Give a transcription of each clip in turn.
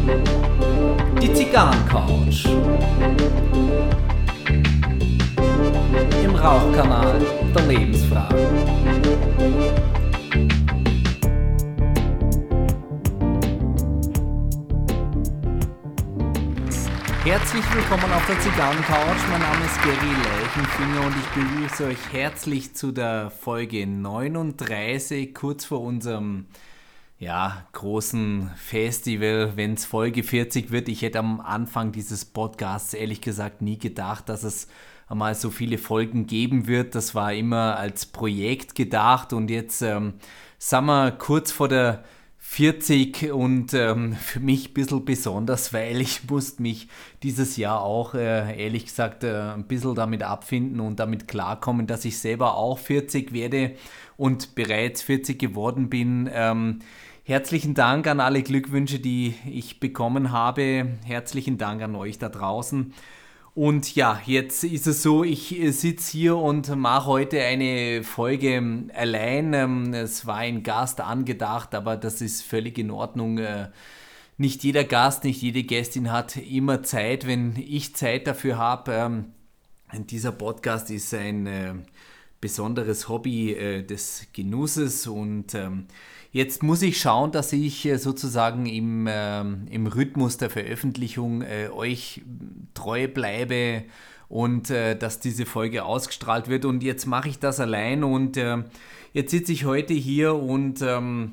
Die Zigarrencouch. Im Rauchkanal der Lebensfragen. Herzlich willkommen auf der Zigarrencouch. Mein Name ist Gary Leichenfinger und ich begrüße euch herzlich zu der Folge 39, kurz vor unserem ja, großen Festival, wenn es Folge 40 wird. Ich hätte am Anfang dieses Podcasts ehrlich gesagt nie gedacht, dass es einmal so viele Folgen geben wird. Das war immer als Projekt gedacht und jetzt ähm, sind wir kurz vor der 40 und ähm, für mich ein bisschen besonders, weil ich musste mich dieses Jahr auch, äh, ehrlich gesagt, äh, ein bisschen damit abfinden und damit klarkommen, dass ich selber auch 40 werde und bereits 40 geworden bin. Ähm, Herzlichen Dank an alle Glückwünsche, die ich bekommen habe. Herzlichen Dank an euch da draußen. Und ja, jetzt ist es so, ich äh, sitze hier und mache heute eine Folge ähm, allein. Ähm, es war ein Gast angedacht, aber das ist völlig in Ordnung. Äh, nicht jeder Gast, nicht jede Gästin hat immer Zeit, wenn ich Zeit dafür habe. Ähm, dieser Podcast ist ein äh, besonderes Hobby des Genusses und Jetzt muss ich schauen, dass ich äh, sozusagen im, äh, im Rhythmus der Veröffentlichung äh, euch treu bleibe und äh, dass diese Folge ausgestrahlt wird. Und jetzt mache ich das allein und äh, jetzt sitze ich heute hier und ähm,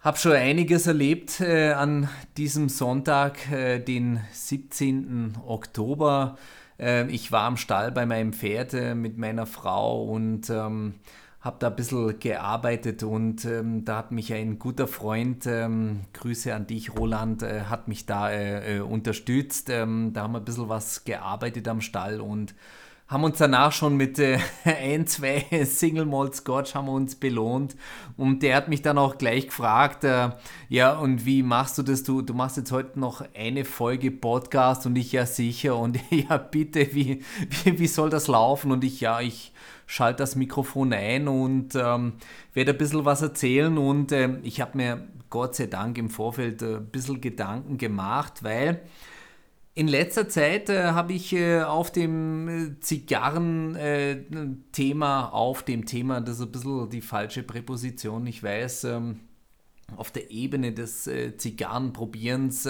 habe schon einiges erlebt äh, an diesem Sonntag, den 17. Oktober. ich war am Stall bei meinem Pferd mit meiner Frau und ähm, habe da ein bisschen gearbeitet und ähm, da hat mich ein guter Freund, ähm, Grüße an dich, Roland, äh, hat mich da äh, äh, unterstützt. Ähm, da haben wir ein bisschen was gearbeitet am Stall und haben uns danach schon mit äh, ein, zwei Single Malt Scotch haben wir uns belohnt und der hat mich dann auch gleich gefragt, äh, ja und wie machst du das? Du, du machst jetzt heute noch eine Folge Podcast und ich ja sicher und ja bitte, wie, wie, wie soll das laufen? Und ich ja, ich schalte das Mikrofon ein und ähm, werde ein bisschen was erzählen. Und äh, ich habe mir Gott sei Dank im Vorfeld äh, ein bisschen Gedanken gemacht, weil in letzter Zeit äh, habe ich äh, auf dem äh, Zigarren-Thema, äh, auf dem Thema, das ist ein bisschen die falsche Präposition, ich weiß, ähm, auf der Ebene des äh, Zigarrenprobierens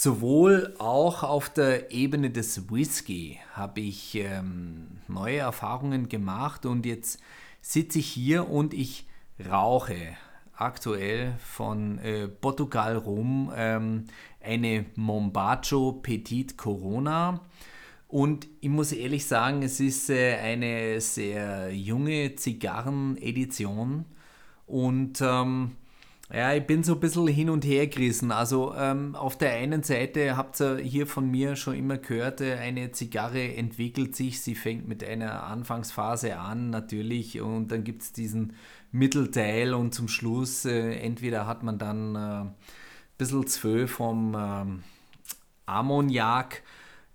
Sowohl auch auf der Ebene des Whisky habe ich ähm, neue Erfahrungen gemacht und jetzt sitze ich hier und ich rauche aktuell von äh, Portugal rum ähm, eine Mombacho Petit Corona. Und ich muss ehrlich sagen, es ist äh, eine sehr junge Zigarrenedition und ähm, ja, ich bin so ein bisschen hin und her gerissen. Also ähm, auf der einen Seite habt ihr hier von mir schon immer gehört, äh, eine Zigarre entwickelt sich, sie fängt mit einer Anfangsphase an natürlich und dann gibt es diesen Mittelteil und zum Schluss äh, entweder hat man dann äh, ein bisschen zwölf vom ähm, Ammoniak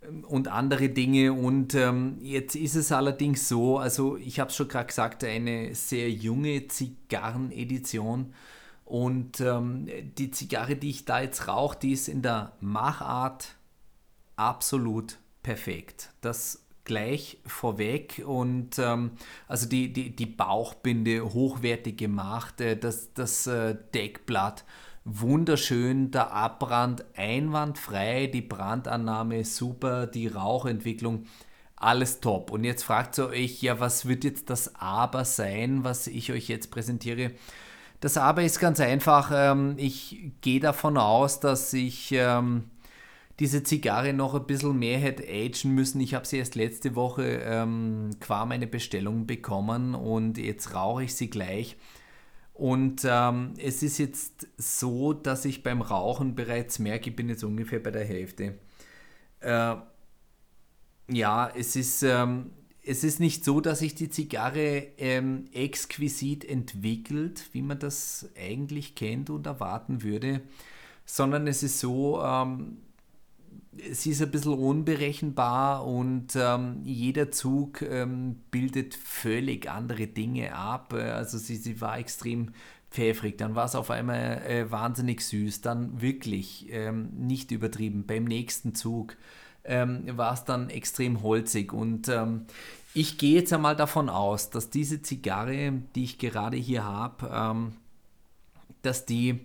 ähm, und andere Dinge. Und ähm, jetzt ist es allerdings so, also ich habe es schon gerade gesagt, eine sehr junge Zigarrenedition. Und ähm, die Zigarre, die ich da jetzt rauche, die ist in der Machart absolut perfekt. Das gleich vorweg und ähm, also die, die, die Bauchbinde hochwertig gemacht, äh, das, das äh, Deckblatt wunderschön, der Abbrand einwandfrei, die Brandannahme super, die Rauchentwicklung alles top. Und jetzt fragt ihr euch, ja, was wird jetzt das Aber sein, was ich euch jetzt präsentiere? Das Aber ist ganz einfach. Ähm, ich gehe davon aus, dass ich ähm, diese Zigarre noch ein bisschen mehr hätte agen müssen. Ich habe sie erst letzte Woche ähm, qua meine Bestellung bekommen und jetzt rauche ich sie gleich. Und ähm, es ist jetzt so, dass ich beim Rauchen bereits merke, ich bin jetzt ungefähr bei der Hälfte. Äh, ja, es ist, ähm, es ist nicht so, dass sich die Zigarre ähm, exquisit entwickelt, wie man das eigentlich kennt und erwarten würde, sondern es ist so, ähm, sie ist ein bisschen unberechenbar und ähm, jeder Zug ähm, bildet völlig andere Dinge ab. Also sie, sie war extrem pfeffrig, dann war es auf einmal äh, wahnsinnig süß, dann wirklich ähm, nicht übertrieben. Beim nächsten Zug ähm, war es dann extrem holzig und ähm, ich gehe jetzt einmal davon aus, dass diese Zigarre, die ich gerade hier habe, ähm, dass die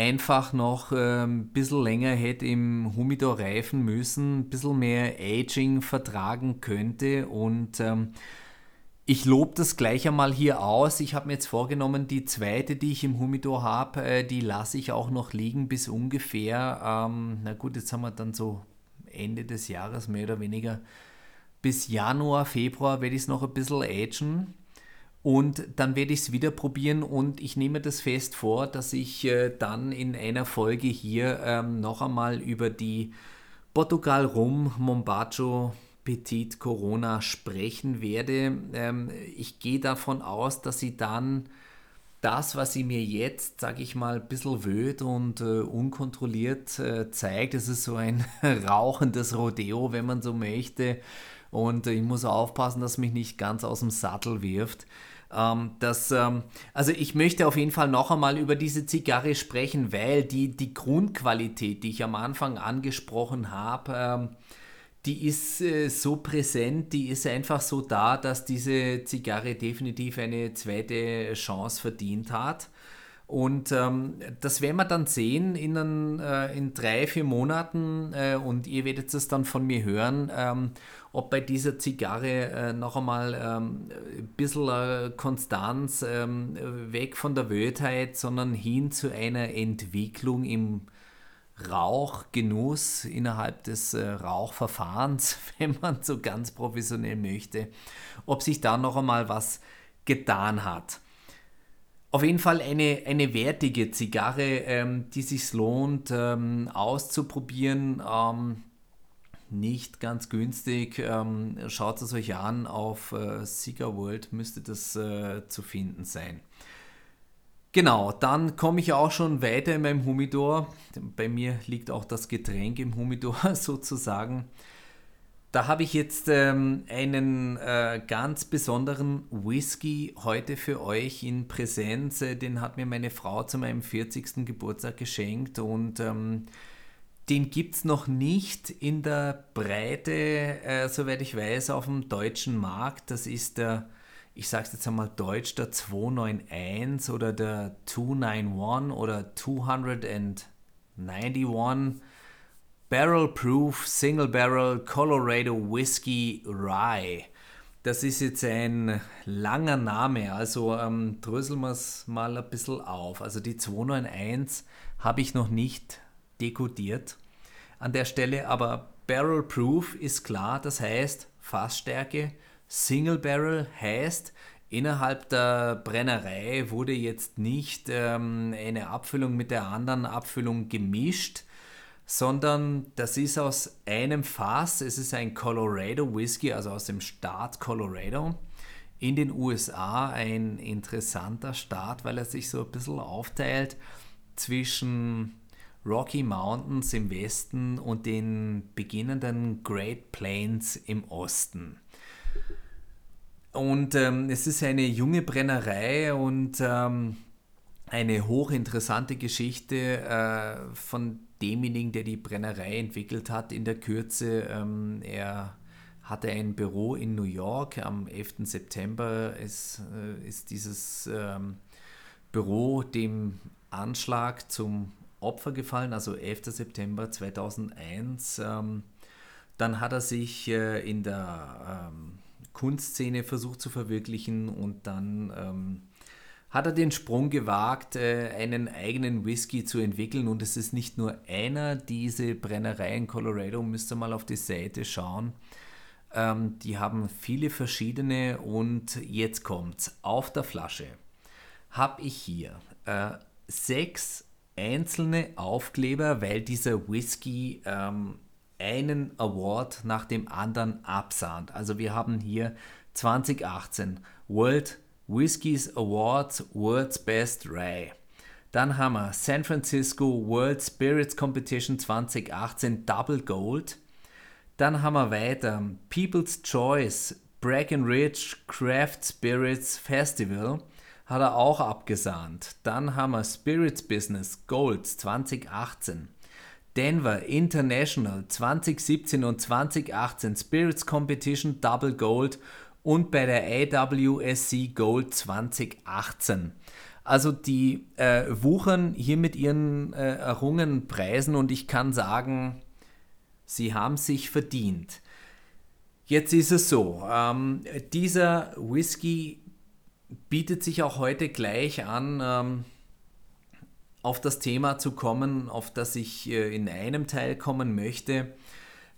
einfach noch ein bisschen länger hätte im Humidor reifen müssen, ein bisschen mehr Aging vertragen könnte und ähm, ich lobe das gleich einmal hier aus. Ich habe mir jetzt vorgenommen, die zweite, die ich im Humidor habe, äh, die lasse ich auch noch liegen bis ungefähr, ähm, na gut, jetzt haben wir dann so Ende des Jahres mehr oder weniger, bis Januar, Februar werde ich es noch ein bisschen agen. Und dann werde ich es wieder probieren und ich nehme das fest vor, dass ich äh, dann in einer Folge hier ähm, noch einmal über die Portugal Rum Mombacho Petit Corona sprechen werde. Ähm, ich gehe davon aus, dass sie dann das, was sie mir jetzt, sage ich mal, ein bisschen wöd und äh, unkontrolliert äh, zeigt, es ist so ein rauchendes Rodeo, wenn man so möchte. Und ich muss aufpassen, dass mich nicht ganz aus dem Sattel wirft. Ähm, das, ähm, also ich möchte auf jeden Fall noch einmal über diese Zigarre sprechen, weil die, die Grundqualität, die ich am Anfang angesprochen habe, ähm, die ist äh, so präsent, die ist einfach so da, dass diese Zigarre definitiv eine zweite Chance verdient hat. Und ähm, das werden wir dann sehen in, einen, äh, in drei, vier Monaten äh, und ihr werdet es dann von mir hören, ähm, ob bei dieser Zigarre äh, noch einmal ähm, ein bisschen äh, Konstanz ähm, weg von der Wödheit, sondern hin zu einer Entwicklung im Rauchgenuss innerhalb des äh, Rauchverfahrens, wenn man so ganz professionell möchte, ob sich da noch einmal was getan hat. Auf jeden Fall eine, eine wertige Zigarre, ähm, die sich lohnt ähm, auszuprobieren. Ähm, nicht ganz günstig. Ähm, schaut es euch an. Auf äh, Cigar World müsste das äh, zu finden sein. Genau, dann komme ich auch schon weiter in meinem Humidor. Bei mir liegt auch das Getränk im Humidor sozusagen. Da habe ich jetzt ähm, einen äh, ganz besonderen Whisky heute für euch in Präsenz. Äh, den hat mir meine Frau zu meinem 40. Geburtstag geschenkt und ähm, den gibt es noch nicht in der Breite, äh, soweit ich weiß, auf dem deutschen Markt. Das ist der ich sage es jetzt einmal deutsch, der 291 oder der 291 oder 291 Barrel Proof Single Barrel Colorado Whiskey Rye. Das ist jetzt ein langer Name, also ähm, dröseln wir es mal ein bisschen auf. Also die 291 habe ich noch nicht dekodiert an der Stelle, aber Barrel Proof ist klar, das heißt Fassstärke Single Barrel heißt, innerhalb der Brennerei wurde jetzt nicht ähm, eine Abfüllung mit der anderen Abfüllung gemischt, sondern das ist aus einem Fass. Es ist ein Colorado Whisky, also aus dem Staat Colorado in den USA. Ein interessanter Staat, weil er sich so ein bisschen aufteilt zwischen Rocky Mountains im Westen und den beginnenden Great Plains im Osten. Und ähm, es ist eine junge Brennerei und ähm, eine hochinteressante Geschichte äh, von demjenigen, der die Brennerei entwickelt hat in der Kürze. Ähm, er hatte ein Büro in New York. Am 11. September ist, äh, ist dieses ähm, Büro dem Anschlag zum Opfer gefallen, also 11. September 2001. Ähm, dann hat er sich äh, in der ähm, Kunstszene versucht zu verwirklichen und dann ähm, hat er den Sprung gewagt, äh, einen eigenen Whisky zu entwickeln und es ist nicht nur einer, diese Brennerei in Colorado, müsst ihr mal auf die Seite schauen. Ähm, die haben viele verschiedene und jetzt kommt's. Auf der Flasche habe ich hier äh, sechs einzelne Aufkleber, weil dieser Whisky ähm, einen Award nach dem anderen absahnt. Also wir haben hier 2018 World Whiskies Awards World's Best Rye. Dann haben wir San Francisco World Spirits Competition 2018 Double Gold. Dann haben wir weiter People's Choice Breckenridge Craft Spirits Festival. hat er auch abgesahnt. Dann haben wir Spirits Business Gold 2018. Denver International 2017 und 2018 Spirits Competition Double Gold und bei der AWSC Gold 2018. Also die äh, wuchern hier mit ihren äh, errungenen Preisen und ich kann sagen, sie haben sich verdient. Jetzt ist es so, ähm, dieser Whisky bietet sich auch heute gleich an, ähm, auf das Thema zu kommen, auf das ich äh, in einem Teil kommen möchte,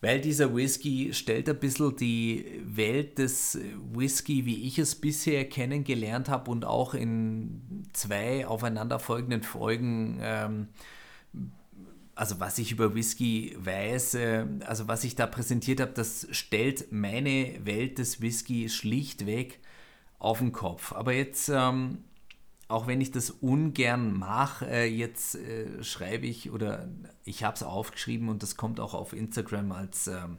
weil dieser Whisky stellt ein bisschen die Welt des Whisky, wie ich es bisher kennengelernt habe und auch in zwei aufeinanderfolgenden Folgen, ähm, also was ich über Whisky weiß, äh, also was ich da präsentiert habe, das stellt meine Welt des Whisky schlichtweg auf den Kopf. Aber jetzt, ähm, auch wenn ich das ungern mache, äh, jetzt äh, schreibe ich oder ich habe es aufgeschrieben und das kommt auch auf Instagram als ähm,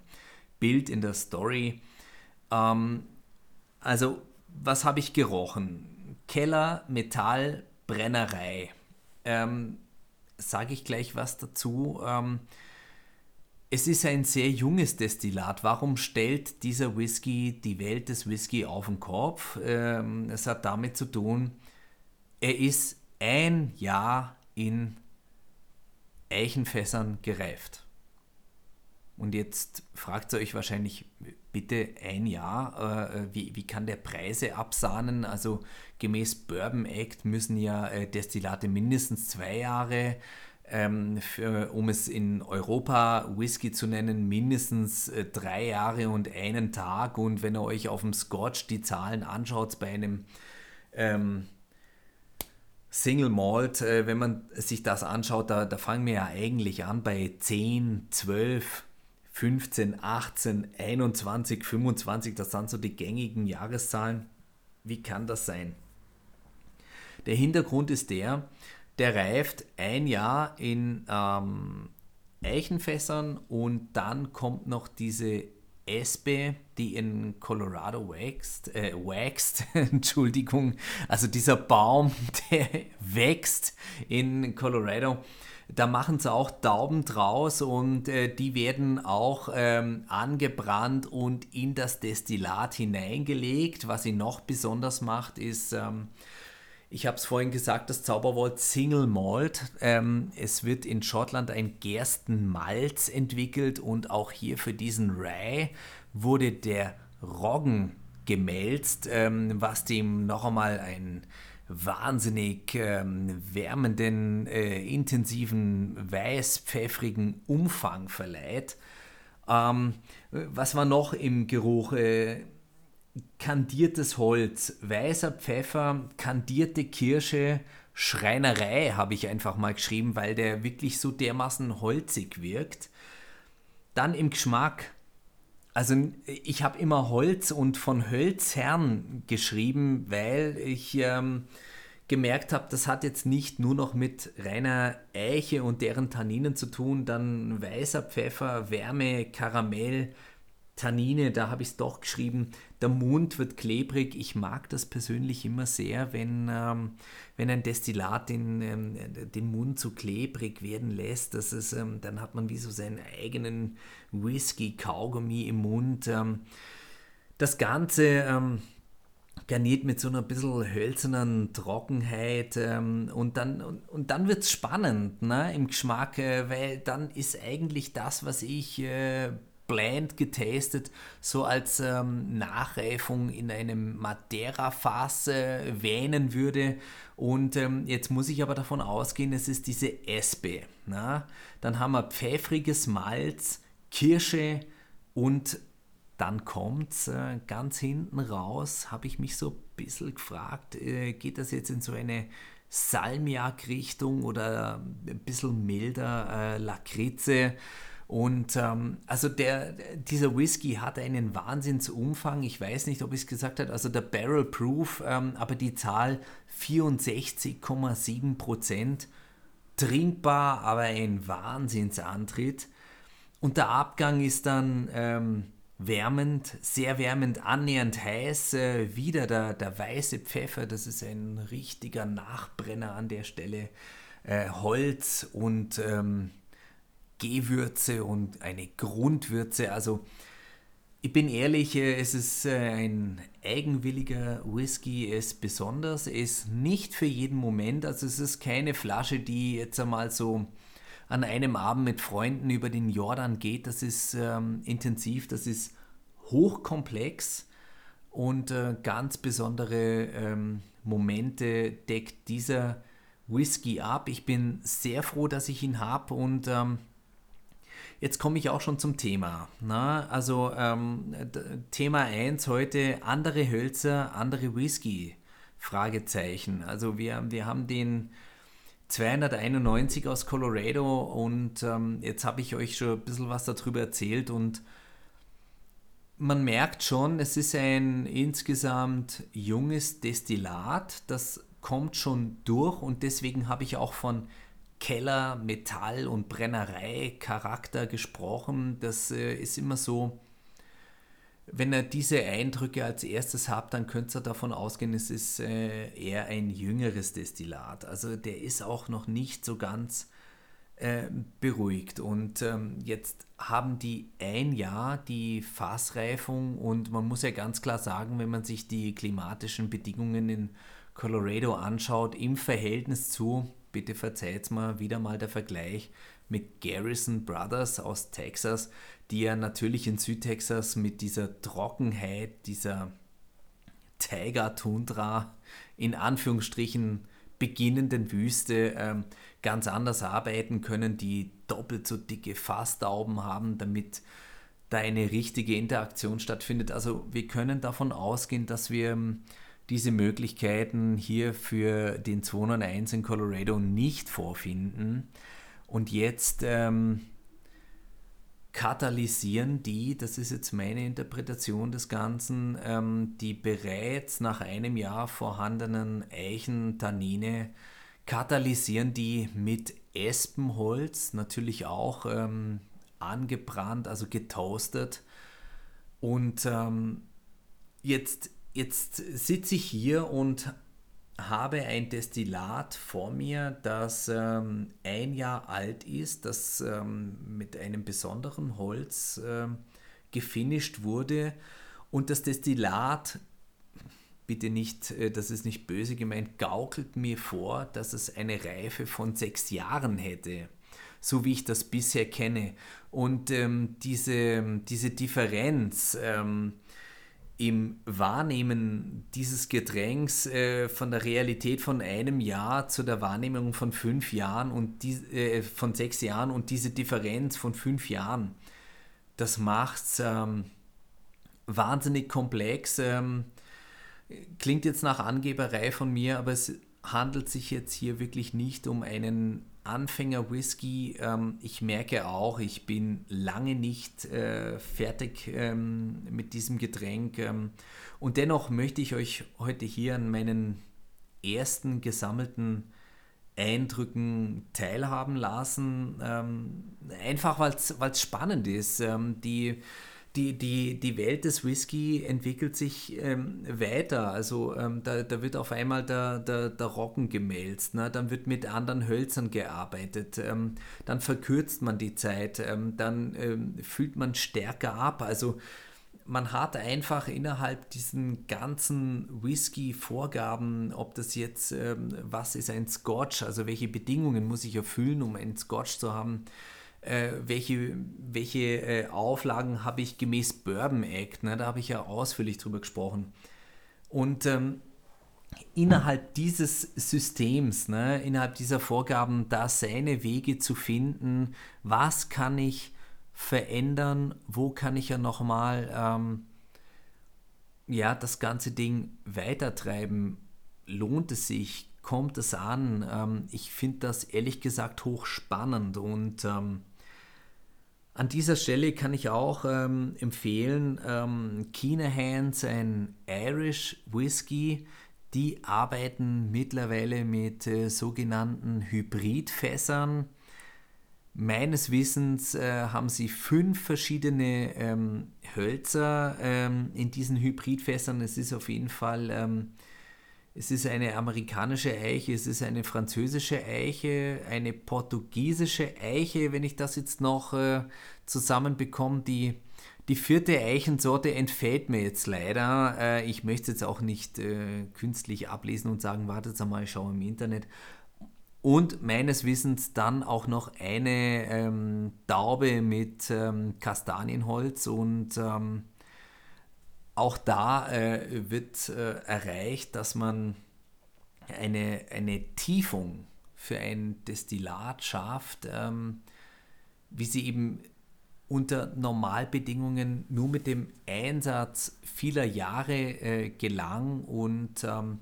Bild in der Story. Ähm, also, was habe ich gerochen? Keller, Metall, Brennerei. Ähm, Sage ich gleich was dazu. Ähm, es ist ein sehr junges Destillat. Warum stellt dieser Whisky die Welt des Whisky auf den Kopf? Ähm, es hat damit zu tun, er ist ein Jahr in Eichenfässern gereift. Und jetzt fragt ihr euch wahrscheinlich, bitte ein Jahr, äh, wie, wie kann der Preise absahnen? Also gemäß Bourbon Act müssen ja äh, Destillate mindestens zwei Jahre ähm, für, um es in Europa Whisky zu nennen, mindestens äh, drei Jahre und einen Tag. Und wenn ihr euch auf dem Scotch die Zahlen anschaut, bei einem ähm, Single Malt, äh, wenn man sich das anschaut, da, da fangen wir ja eigentlich an bei 10, 12, 15, 18, 21, 25. Das sind so die gängigen Jahreszahlen. Wie kann das sein? Der Hintergrund ist der, der reift ein Jahr in ähm, Eichenfässern und dann kommt noch diese Espe, die in Colorado wächst, äh, wächst, Entschuldigung, also dieser Baum, der wächst in Colorado, da machen sie auch Tauben draus und äh, die werden auch ähm, angebrannt und in das Destillat hineingelegt. Was sie noch besonders macht, ist, ähm, ich habe es vorhin gesagt, das Zauberwort Single Malt. Ähm, es wird in Schottland ein Gerstenmalz entwickelt und auch hier für diesen Rye wurde der Roggen gemälzt, ähm, was dem noch einmal einen wahnsinnig ähm, wärmenden, äh, intensiven, weiß-pfeffrigen Umfang verleiht. Ähm, was war noch im Geruch? Äh, kandiertes Holz, weißer Pfeffer, kandierte Kirsche, Schreinerei habe ich einfach mal geschrieben, weil der wirklich so dermaßen holzig wirkt. Dann im Geschmack. Also ich habe immer Holz und von Hölzherren geschrieben, weil ich ähm, gemerkt habe, das hat jetzt nicht nur noch mit reiner Eiche und deren Tanninen zu tun, dann weißer Pfeffer, Wärme, Karamell, Tannine, da habe ich es doch geschrieben, der Mund wird klebrig. Ich mag das persönlich immer sehr, wenn, ähm, wenn ein Destillat den, ähm, den Mund so klebrig werden lässt. Das ist, ähm, dann hat man wie so seinen eigenen Whisky-Kaugummi im Mund. Ähm, das Ganze ähm, garniert mit so einer bisschen hölzernen Trockenheit ähm, und dann, und, und dann wird es spannend ne, im Geschmack, äh, weil dann ist eigentlich das, was ich äh, Blend getastet, so als ähm, Nachreifung in einem Madeira-Fass äh, wähnen würde. Und ähm, jetzt muss ich aber davon ausgehen, es ist diese Espe. Na? Dann haben wir pfeffriges Malz, Kirsche und dann kommt es äh, ganz hinten raus, habe ich mich so ein bisschen gefragt, äh, geht das jetzt in so eine Salmiak-Richtung oder ein bisschen milder äh, Lakritze? Und ähm, also der, dieser Whisky hat einen Wahnsinnsumfang. Ich weiß nicht, ob ich es gesagt habe, also der Barrel Proof, ähm, aber die Zahl 64,7 Prozent. Trinkbar, aber ein Wahnsinnsantritt. Und der Abgang ist dann ähm, wärmend, sehr wärmend, annähernd heiß. Äh, wieder der, der weiße Pfeffer, das ist ein richtiger Nachbrenner an der Stelle. Äh, Holz und ähm, Gewürze und eine Grundwürze. Also ich bin ehrlich, äh, es ist äh, ein eigenwilliger Whisky, es ist besonders, es ist nicht für jeden Moment, also es ist keine Flasche, die jetzt einmal so an einem Abend mit Freunden über den Jordan geht, das ist ähm, intensiv, das ist hochkomplex und äh, ganz besondere ähm, Momente deckt dieser Whisky ab. Ich bin sehr froh, dass ich ihn habe und ähm, Jetzt komme ich auch schon zum Thema. Na, also ähm, Thema 1 heute, andere Hölzer, andere Whisky. Fragezeichen. Also wir, wir haben den 291 aus Colorado und ähm, jetzt habe ich euch schon ein bisschen was darüber erzählt und man merkt schon, es ist ein insgesamt junges Destillat, das kommt schon durch und deswegen habe ich auch von Keller, Metall und Brennerei Charakter gesprochen. Das äh, ist immer so, wenn ihr diese Eindrücke als erstes habt, dann könnt ihr davon ausgehen, es ist äh, eher ein jüngeres Destillat. Also der ist auch noch nicht so ganz äh, beruhigt. Und ähm, jetzt haben die ein Jahr die Fassreifung und man muss ja ganz klar sagen, wenn man sich die klimatischen Bedingungen in Colorado anschaut, im Verhältnis zu bitte verzeiht mir wieder mal der Vergleich mit Garrison Brothers aus Texas, die ja natürlich in Südtexas mit dieser Trockenheit, dieser Tiger-Tundra, in Anführungsstrichen beginnenden Wüste ähm, ganz anders arbeiten können, die doppelt so dicke Fasstauben haben, damit da eine richtige Interaktion stattfindet. Also wir können davon ausgehen, dass wir ähm, diese Möglichkeiten hier für den 201 in Colorado nicht vorfinden. Und jetzt ähm, katalysieren die, das ist jetzt meine Interpretation des Ganzen, ähm, die bereits nach einem Jahr vorhandenen Eichentannine, katalysieren die mit Espenholz, natürlich auch ähm, angebrannt, also getoastet. Und ähm, jetzt Jetzt sitze ich hier und habe ein Destillat vor mir, das ähm, ein Jahr alt ist, das ähm, mit einem besonderen Holz ähm, gefinisht wurde. Und das Destillat, bitte nicht, äh, das ist nicht böse gemeint, gaukelt mir vor, dass es eine Reife von sechs Jahren hätte so wie ich das bisher kenne. Und ähm, diese, diese Differenz ähm, im Wahrnehmen dieses Getränks äh, von der Realität von einem Jahr zu der Wahrnehmung von fünf Jahren und die, äh, von sechs Jahren und diese Differenz von fünf Jahren, das macht es ähm, wahnsinnig komplex. Ähm, klingt jetzt nach Angeberei von mir, aber es handelt sich jetzt hier wirklich nicht um einen Anfänger-Whisky. Ähm, ich merke auch, ich bin lange nicht äh, fertig ähm, mit diesem Getränk. Ähm, und dennoch möchte ich euch heute hier an meinen ersten gesammelten Eindrücken teilhaben lassen. Ähm, einfach weil es spannend ist. Ähm, die die, die, die Welt des Whisky entwickelt sich ähm, weiter. Also ähm, da, da wird auf einmal der, der, der Roggen gemälzt, ne? dann wird mit anderen Hölzern gearbeitet, ähm, dann verkürzt man die Zeit, ähm, dann ähm, fühlt man stärker ab. Also man hat einfach innerhalb diesen ganzen Whisky-Vorgaben, ob das jetzt, ähm, was ist ein Scotch, also welche Bedingungen muss ich erfüllen, um einen Scotch zu haben, äh, welche, welche äh, Auflagen habe ich gemäß Bourbon Act, ne? da habe ich ja ausführlich drüber gesprochen. Und ähm, innerhalb dieses Systems, ne, innerhalb dieser Vorgaben, da seine Wege zu finden, was kann ich verändern, wo kann ich ja nochmal ähm, ja, das ganze Ding weitertreiben, lohnt es sich, kommt es an? Ähm, ich finde das ehrlich gesagt hochspannend und ähm, an dieser Stelle kann ich auch ähm, empfehlen, ähm, Keenahans, ein Irish Whisky, die arbeiten mittlerweile mit äh, sogenannten Hybridfässern. Meines Wissens äh, haben sie fünf verschiedene ähm, Hölzer ähm, in diesen Hybridfässern. Es ist auf jeden Fall, ähm, es ist eine amerikanische Eiche, es ist eine französische Eiche, eine portugiesische Eiche, wenn ich das jetzt noch äh, zusammenbekomme. Die, die vierte Eichensorte entfällt mir jetzt leider. Äh, ich möchte es jetzt auch nicht äh, künstlich ablesen und sagen, wartet einmal, ich schaue im Internet und meines Wissens dann auch noch eine ähm, Taube mit ähm, Kastanienholz und ähm, auch da äh, wird äh, erreicht, dass man eine, eine Tiefung für ein Destillat schafft, ähm, wie sie eben unter Normalbedingungen nur mit dem Einsatz vieler Jahre äh, gelang und ähm,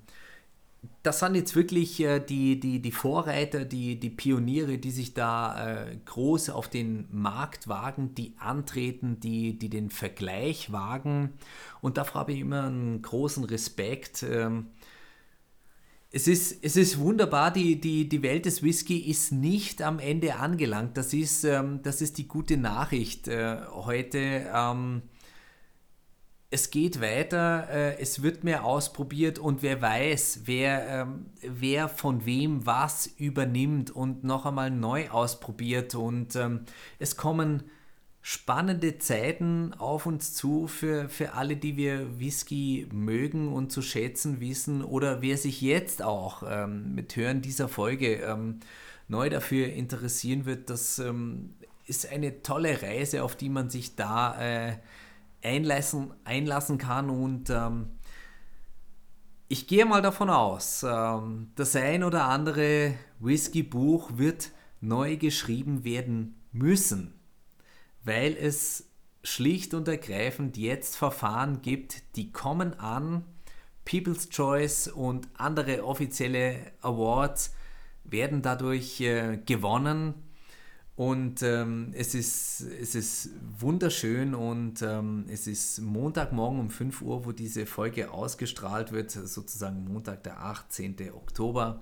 das sind jetzt wirklich äh, die, die, die Vorreiter, die, die Pioniere, die sich da äh, groß auf den Markt wagen, die antreten, die, die den Vergleich wagen. Und dafür habe ich immer einen großen Respekt. Ähm, es ist, es ist wunderbar, die, die, die Welt des Whisky ist nicht am Ende angelangt. Das ist, ähm, das ist die gute Nachricht äh, heute. Ähm, es geht weiter, äh, es wird mehr ausprobiert und wer weiß, wer, ähm, wer von wem was übernimmt und noch einmal neu ausprobiert. Und ähm, es kommen spannende Zeiten auf uns zu für, für alle, die wir Whisky mögen und zu schätzen wissen oder wer sich jetzt auch ähm, mit Hören dieser Folge ähm, neu dafür interessieren wird. Das ähm, ist eine tolle Reise, auf die man sich da äh, einlassen, einlassen kann und ähm, ich gehe mal davon aus, ähm, das ein oder andere Whisky-Buch wird neu geschrieben werden müssen, weil es schlicht und ergreifend jetzt Verfahren gibt, die kommen an. People's Choice und andere offizielle Awards werden dadurch äh, gewonnen und ähm, es, ist, es ist wunderschön und ähm, es ist Montagmorgen um 5 Uhr, wo diese Folge ausgestrahlt wird, sozusagen Montag, der 18. Oktober.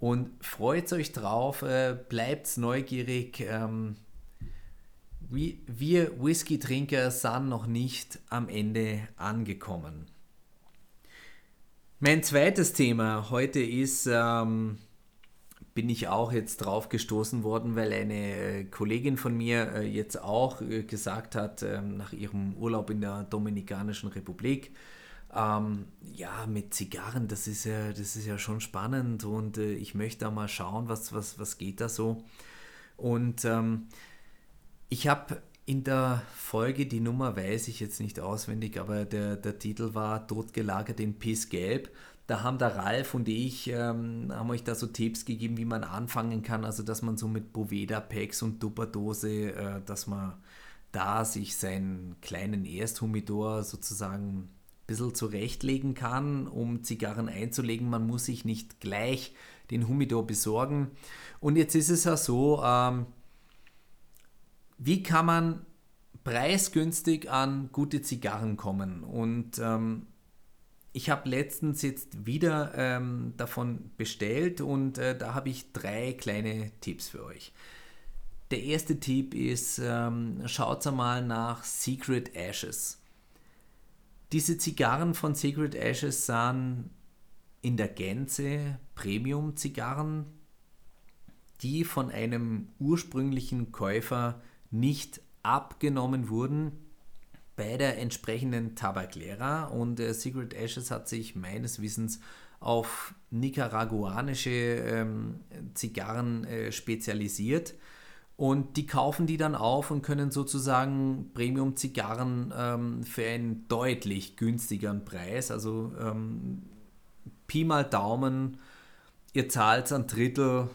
Und freut euch drauf, äh, bleibt neugierig. Ähm, wir Whisky-Trinker sind noch nicht am Ende angekommen. Mein zweites Thema heute ist ähm, bin ich auch jetzt drauf gestoßen worden, weil eine äh, Kollegin von mir äh, jetzt auch äh, gesagt hat, ähm, nach ihrem Urlaub in der Dominikanischen Republik, ähm, ja, mit Zigarren, das ist ja, das ist ja schon spannend und äh, ich möchte da mal schauen, was, was, was geht da so. Und ähm, ich habe in der Folge, die Nummer weiß ich jetzt nicht auswendig, aber der, der Titel war Totgelagert in Pissgelb. Da haben der Ralf und ich, ähm, haben euch da so Tipps gegeben, wie man anfangen kann. Also, dass man so mit Boveda-Packs und Tupperdose, äh, dass man da sich seinen kleinen Ersthumidor sozusagen ein bisschen zurechtlegen kann, um Zigarren einzulegen. Man muss sich nicht gleich den Humidor besorgen. Und jetzt ist es ja so, ähm, wie kann man preisgünstig an gute Zigarren kommen? Und ähm, ich habe letztens jetzt wieder ähm, davon bestellt und äh, da habe ich drei kleine Tipps für euch. Der erste Tipp ist, ähm, schaut mal nach Secret Ashes. Diese Zigarren von Secret Ashes sind in der Gänze Premium-Zigarren, die von einem ursprünglichen Käufer nicht abgenommen wurden bei der entsprechenden Tabaklehrer und äh, Secret Ashes hat sich meines Wissens auf nicaraguanische ähm, Zigarren äh, spezialisiert. Und die kaufen die dann auf und können sozusagen Premium-Zigarren ähm, für einen deutlich günstigeren Preis, also ähm, Pi mal Daumen, ihr zahlt ein Drittel,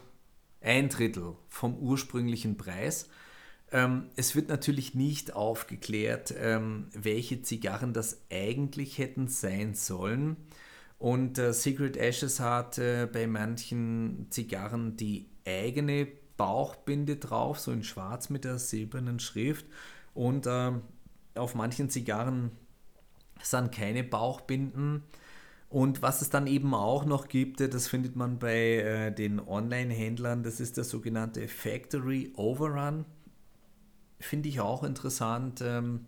ein Drittel vom ursprünglichen Preis ähm, es wird natürlich nicht aufgeklärt, ähm, welche Zigarren das eigentlich hätten sein sollen. Und äh, Secret Ashes hat äh, bei manchen Zigarren die eigene Bauchbinde drauf, so in schwarz mit der silbernen Schrift. Und äh, auf manchen Zigarren sind keine Bauchbinden. Und was es dann eben auch noch gibt, das findet man bei äh, den Online-Händlern, das ist der sogenannte Factory Overrun. Finde ich auch interessant. Ähm,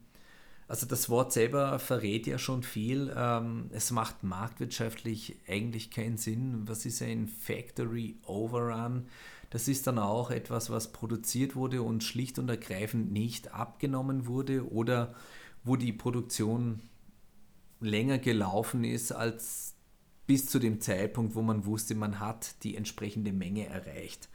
also das Wort selber verrät ja schon viel. Ähm, es macht marktwirtschaftlich eigentlich keinen Sinn. Was ist ein Factory Overrun? Das ist dann auch etwas, was produziert wurde und schlicht und ergreifend nicht abgenommen wurde oder wo die Produktion länger gelaufen ist als bis zu dem Zeitpunkt, wo man wusste, man hat die entsprechende Menge erreicht.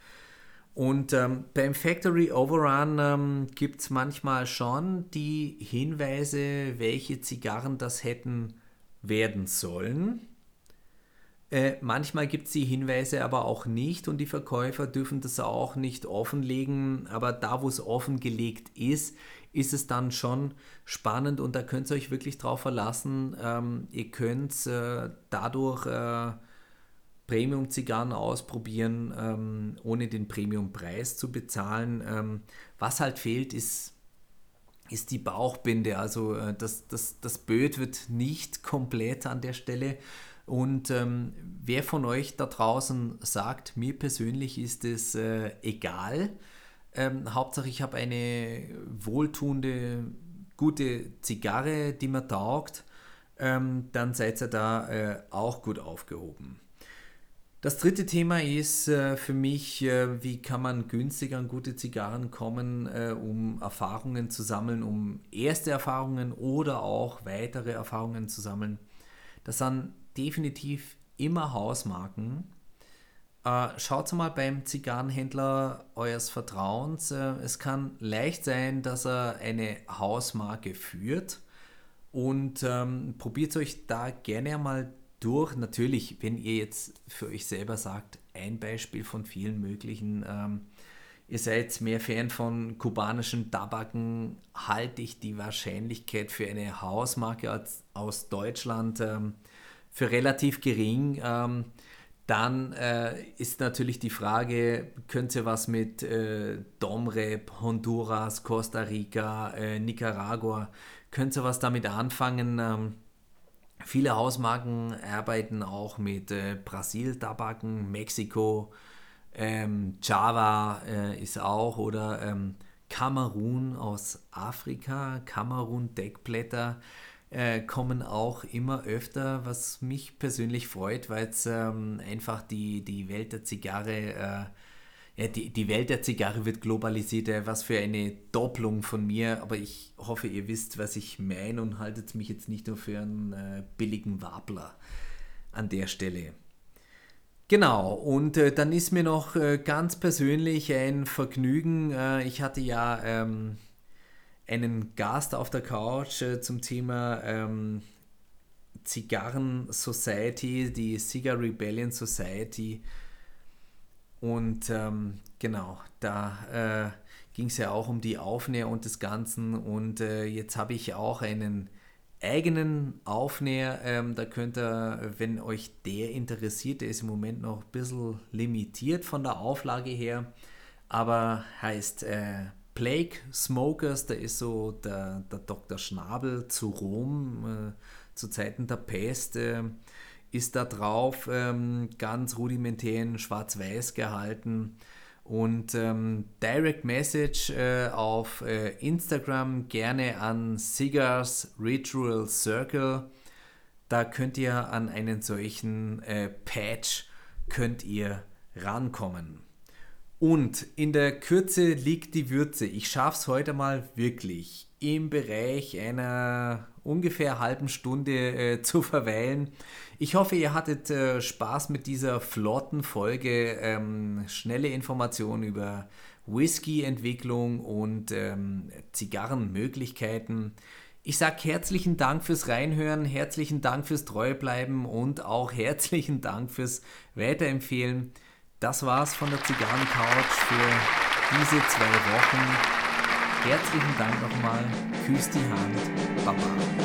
Und ähm, beim Factory Overrun ähm, gibt es manchmal schon die Hinweise, welche Zigarren das hätten werden sollen. Äh, manchmal gibt es die Hinweise aber auch nicht und die Verkäufer dürfen das auch nicht offenlegen. Aber da, wo es offengelegt ist, ist es dann schon spannend und da könnt ihr euch wirklich drauf verlassen. Ähm, ihr könnt äh, dadurch äh, Premium-Zigarren ausprobieren, ähm, ohne den Premium-Preis zu bezahlen. Ähm, was halt fehlt, ist, ist die Bauchbinde. Also äh, das, das, das Böd wird nicht komplett an der Stelle. Und ähm, wer von euch da draußen sagt, mir persönlich ist es äh, egal, ähm, Hauptsache ich habe eine wohltuende, gute Zigarre, die mir taugt, ähm, dann seid ihr da äh, auch gut aufgehoben. Das dritte Thema ist äh, für mich, äh, wie kann man günstiger an gute Zigarren kommen, äh, um Erfahrungen zu sammeln, um erste Erfahrungen oder auch weitere Erfahrungen zu sammeln. Das sind definitiv immer Hausmarken. Schaut mal beim Zigarrenhändler eures Vertrauens. Es kann leicht sein, dass er eine Hausmarke führt und ähm, probiert euch da gerne mal durch. Natürlich, wenn ihr jetzt für euch selber sagt, ein Beispiel von vielen möglichen, ähm, ihr seid mehr Fan von kubanischen Tabaken, halte ich die Wahrscheinlichkeit für eine Hausmarke als, aus Deutschland ähm, für relativ gering. Ähm, dann äh, ist natürlich die Frage, könnt ihr was mit äh, Domrep, Honduras, Costa Rica, äh, Nicaragua, könnt ihr was damit anfangen? Viele Hausmarken arbeiten auch mit äh, Brasil-Tabaken, Mexiko, ähm, Java äh, ist auch oder ähm, Kamerun aus Afrika, Kamerun-Deckblätter äh, kommen auch immer öfter, was mich persönlich freut, weil es ähm, einfach die, die Welt der Zigarre äh, ja, die, die Welt der Zigarre wird globalisiert, was für eine Doppelung von mir, aber ich hoffe, ihr wisst, was ich meine und haltet mich jetzt nicht nur für einen äh, billigen Wabler an der Stelle. Genau, und äh, dann ist mir noch äh, ganz persönlich ein Vergnügen. Äh, ich hatte ja ähm, einen Gast auf der Couch äh, zum Thema ähm, Zigarren Society, die Cigar Rebellion Society und ähm, genau, da äh, ging es ja auch um die Aufnäher und des Ganzen. Und äh, jetzt habe ich auch einen eigenen Aufnäher. Ähm, da könnt ihr, wenn euch der interessiert, der ist im Moment noch ein bisschen limitiert von der Auflage her, aber heißt äh, Plague Smokers, da ist so der, der Dr. Schnabel zu Rom äh, zu Zeiten der Pest äh, ist da drauf ähm, ganz rudimentär in schwarz-weiß gehalten. Und ähm, Direct Message äh, auf äh, Instagram gerne an Cigars Ritual Circle. Da könnt ihr an einen solchen äh, Patch könnt ihr rankommen. Und in der Kürze liegt die Würze. Ich schaffe es heute mal wirklich im Bereich einer ungefähr halben Stunde äh, zu verweilen. Ich hoffe, ihr hattet äh, Spaß mit dieser flotten Folge. Ähm, schnelle Informationen über Whisky-Entwicklung und ähm, Zigarrenmöglichkeiten. Ich sage herzlichen Dank fürs Reinhören, herzlichen Dank fürs Treubleiben und auch herzlichen Dank fürs Weiterempfehlen. Das war's von der Zigarrencouch für diese zwei Wochen. Herzlichen Dank nochmal. Küss die Hand. Baba.